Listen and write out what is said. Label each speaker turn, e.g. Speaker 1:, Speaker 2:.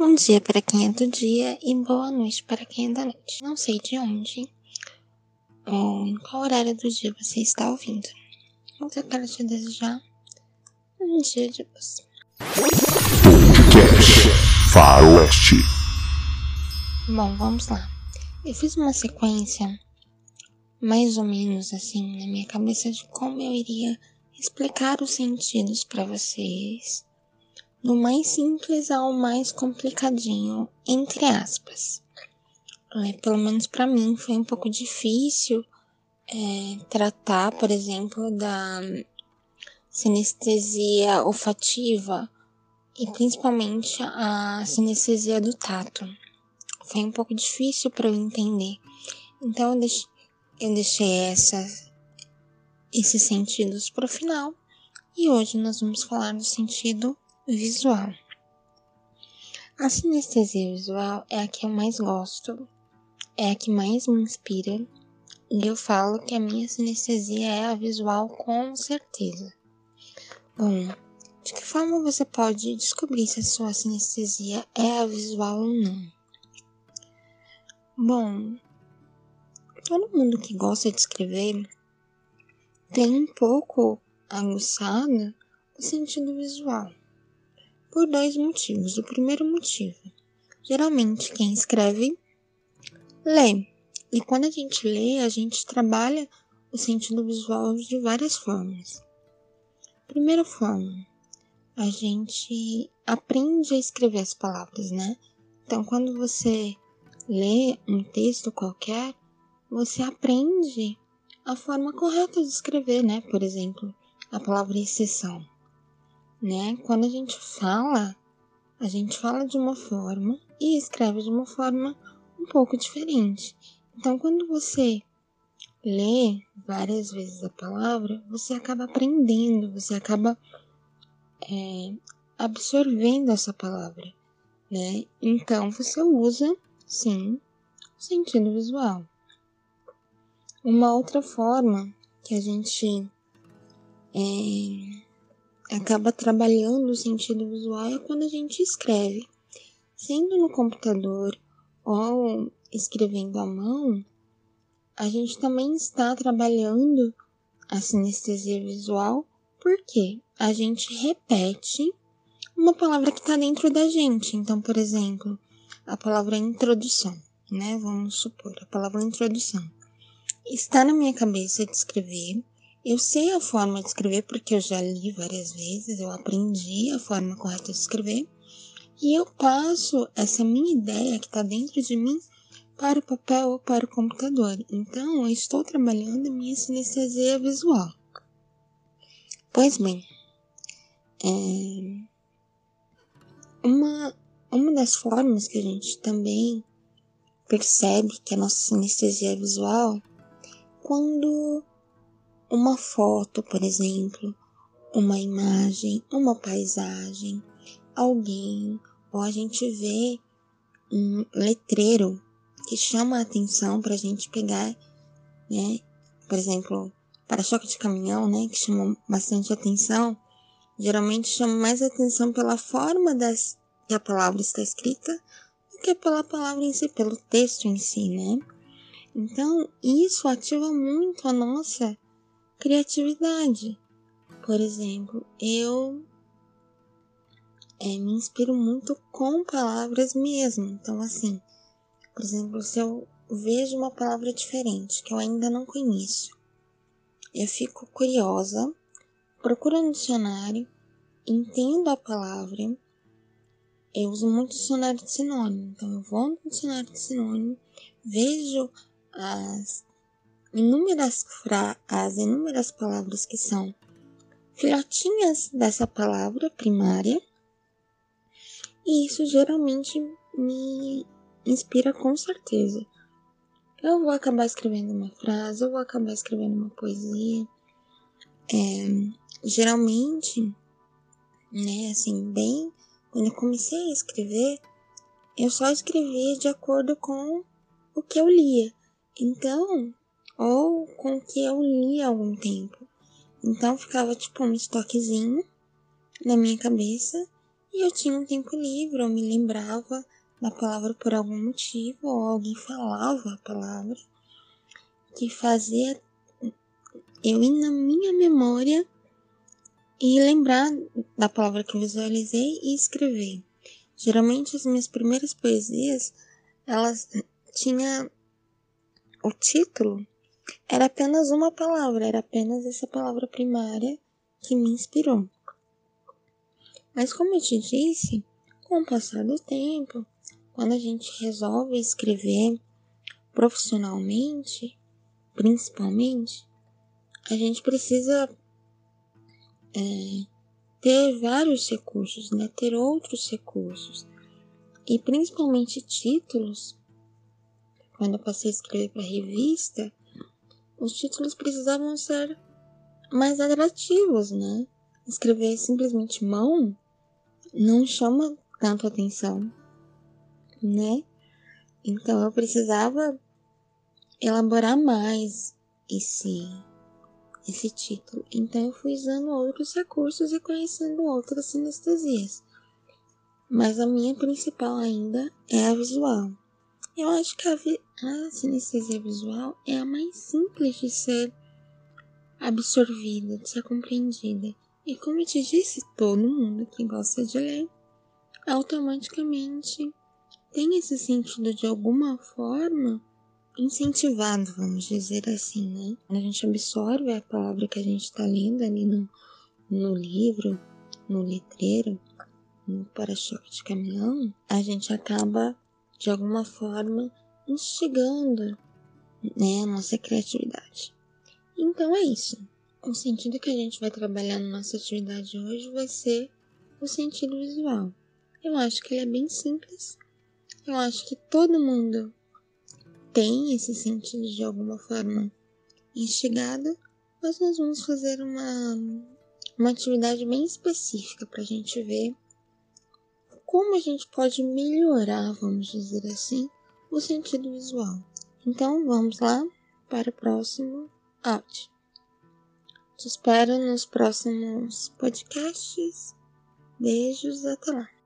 Speaker 1: Bom dia para quem é do dia e boa noite para quem é da noite. Não sei de onde ou em qual horário do dia você está ouvindo, mas eu quero te desejar um dia de paz.
Speaker 2: Podcast Faroeste.
Speaker 1: Bom, vamos lá. Eu fiz uma sequência mais ou menos assim na minha cabeça de como eu iria explicar os sentidos para vocês do mais simples ao mais complicadinho, entre aspas. É, pelo menos para mim foi um pouco difícil é, tratar, por exemplo, da sinestesia olfativa e principalmente a sinestesia do tato. Foi um pouco difícil para eu entender. Então eu deixei, eu deixei essa, esses sentidos para o final e hoje nós vamos falar do sentido visual. A sinestesia visual é a que eu mais gosto, é a que mais me inspira, e eu falo que a minha sinestesia é a visual com certeza. Bom, de que forma você pode descobrir se a sua sinestesia é a visual ou não? Bom, todo mundo que gosta de escrever tem um pouco aguçado o sentido visual. Por dois motivos. O primeiro motivo: geralmente quem escreve lê. E quando a gente lê, a gente trabalha o sentido visual de várias formas. Primeira forma, a gente aprende a escrever as palavras, né? Então, quando você lê um texto qualquer, você aprende a forma correta de escrever, né? Por exemplo, a palavra exceção né? Quando a gente fala, a gente fala de uma forma e escreve de uma forma um pouco diferente. Então, quando você lê várias vezes a palavra, você acaba aprendendo, você acaba é, absorvendo essa palavra, né? Então, você usa, sim, o sentido visual. Uma outra forma que a gente é, acaba trabalhando o sentido visual é quando a gente escreve. Sendo no computador ou escrevendo à mão, a gente também está trabalhando a sinestesia visual porque a gente repete uma palavra que está dentro da gente. Então, por exemplo, a palavra introdução, né? Vamos supor, a palavra introdução. Está na minha cabeça de escrever, eu sei a forma de escrever porque eu já li várias vezes, eu aprendi a forma correta de escrever e eu passo essa minha ideia que está dentro de mim para o papel ou para o computador. Então, eu estou trabalhando a minha sinestesia visual. Pois bem, é... uma, uma das formas que a gente também percebe que a nossa sinestesia é visual quando uma foto, por exemplo, uma imagem, uma paisagem, alguém, ou a gente vê um letreiro que chama a atenção para a gente pegar, né? Por exemplo, para-choque de caminhão, né? Que chama bastante atenção. Geralmente chama mais atenção pela forma das que a palavra está escrita do que pela palavra em si, pelo texto em si, né? Então, isso ativa muito a nossa criatividade. Por exemplo, eu é, me inspiro muito com palavras mesmo. Então, assim, por exemplo, se eu vejo uma palavra diferente que eu ainda não conheço, eu fico curiosa, procuro no dicionário, entendo a palavra. Eu uso muito dicionário de sinônimo, então eu vou no dicionário de sinônimo, vejo as inúmeras as inúmeras palavras que são filhotinhas dessa palavra primária, e isso geralmente me inspira com certeza. Eu vou acabar escrevendo uma frase, eu vou acabar escrevendo uma poesia. É, geralmente, né, assim, bem, quando eu comecei a escrever, eu só escrevia de acordo com o que eu lia. Então, ou com o que eu li há algum tempo. Então ficava tipo um estoquezinho na minha cabeça E eu tinha um tempo livre, eu me lembrava da palavra por algum motivo, ou alguém falava a palavra, que fazia eu ir na minha memória e lembrar da palavra que eu visualizei e escrever. Geralmente as minhas primeiras poesias, elas tinham o título era apenas uma palavra, era apenas essa palavra primária que me inspirou. Mas como eu te disse, com o passar do tempo, quando a gente resolve escrever profissionalmente, principalmente, a gente precisa é, ter vários recursos, né? Ter outros recursos. E principalmente títulos. Quando eu passei a escrever para revista, os títulos precisavam ser mais atrativos, né? Escrever simplesmente mão não chama tanto atenção, né? Então eu precisava elaborar mais esse esse título. Então eu fui usando outros recursos e conhecendo outras sinestesias. Mas a minha principal ainda é a visual. Eu acho que a, a sinestesia visual é a mais simples de ser absorvida, de ser compreendida. E como eu te disse, todo mundo que gosta de ler automaticamente tem esse sentido de alguma forma incentivado, vamos dizer assim, né? Quando a gente absorve a palavra que a gente está lendo ali no, no livro, no letreiro, no para-choque de caminhão, a gente acaba de alguma forma instigando né, a nossa criatividade. Então é isso. O sentido que a gente vai trabalhar na nossa atividade hoje vai ser o sentido visual. Eu acho que ele é bem simples. Eu acho que todo mundo tem esse sentido de alguma forma instigado, mas nós vamos fazer uma, uma atividade bem específica para a gente ver como a gente pode melhorar, vamos dizer assim, o sentido visual. Então vamos lá para o próximo áudio. Te espero nos próximos podcasts. Beijos, até lá.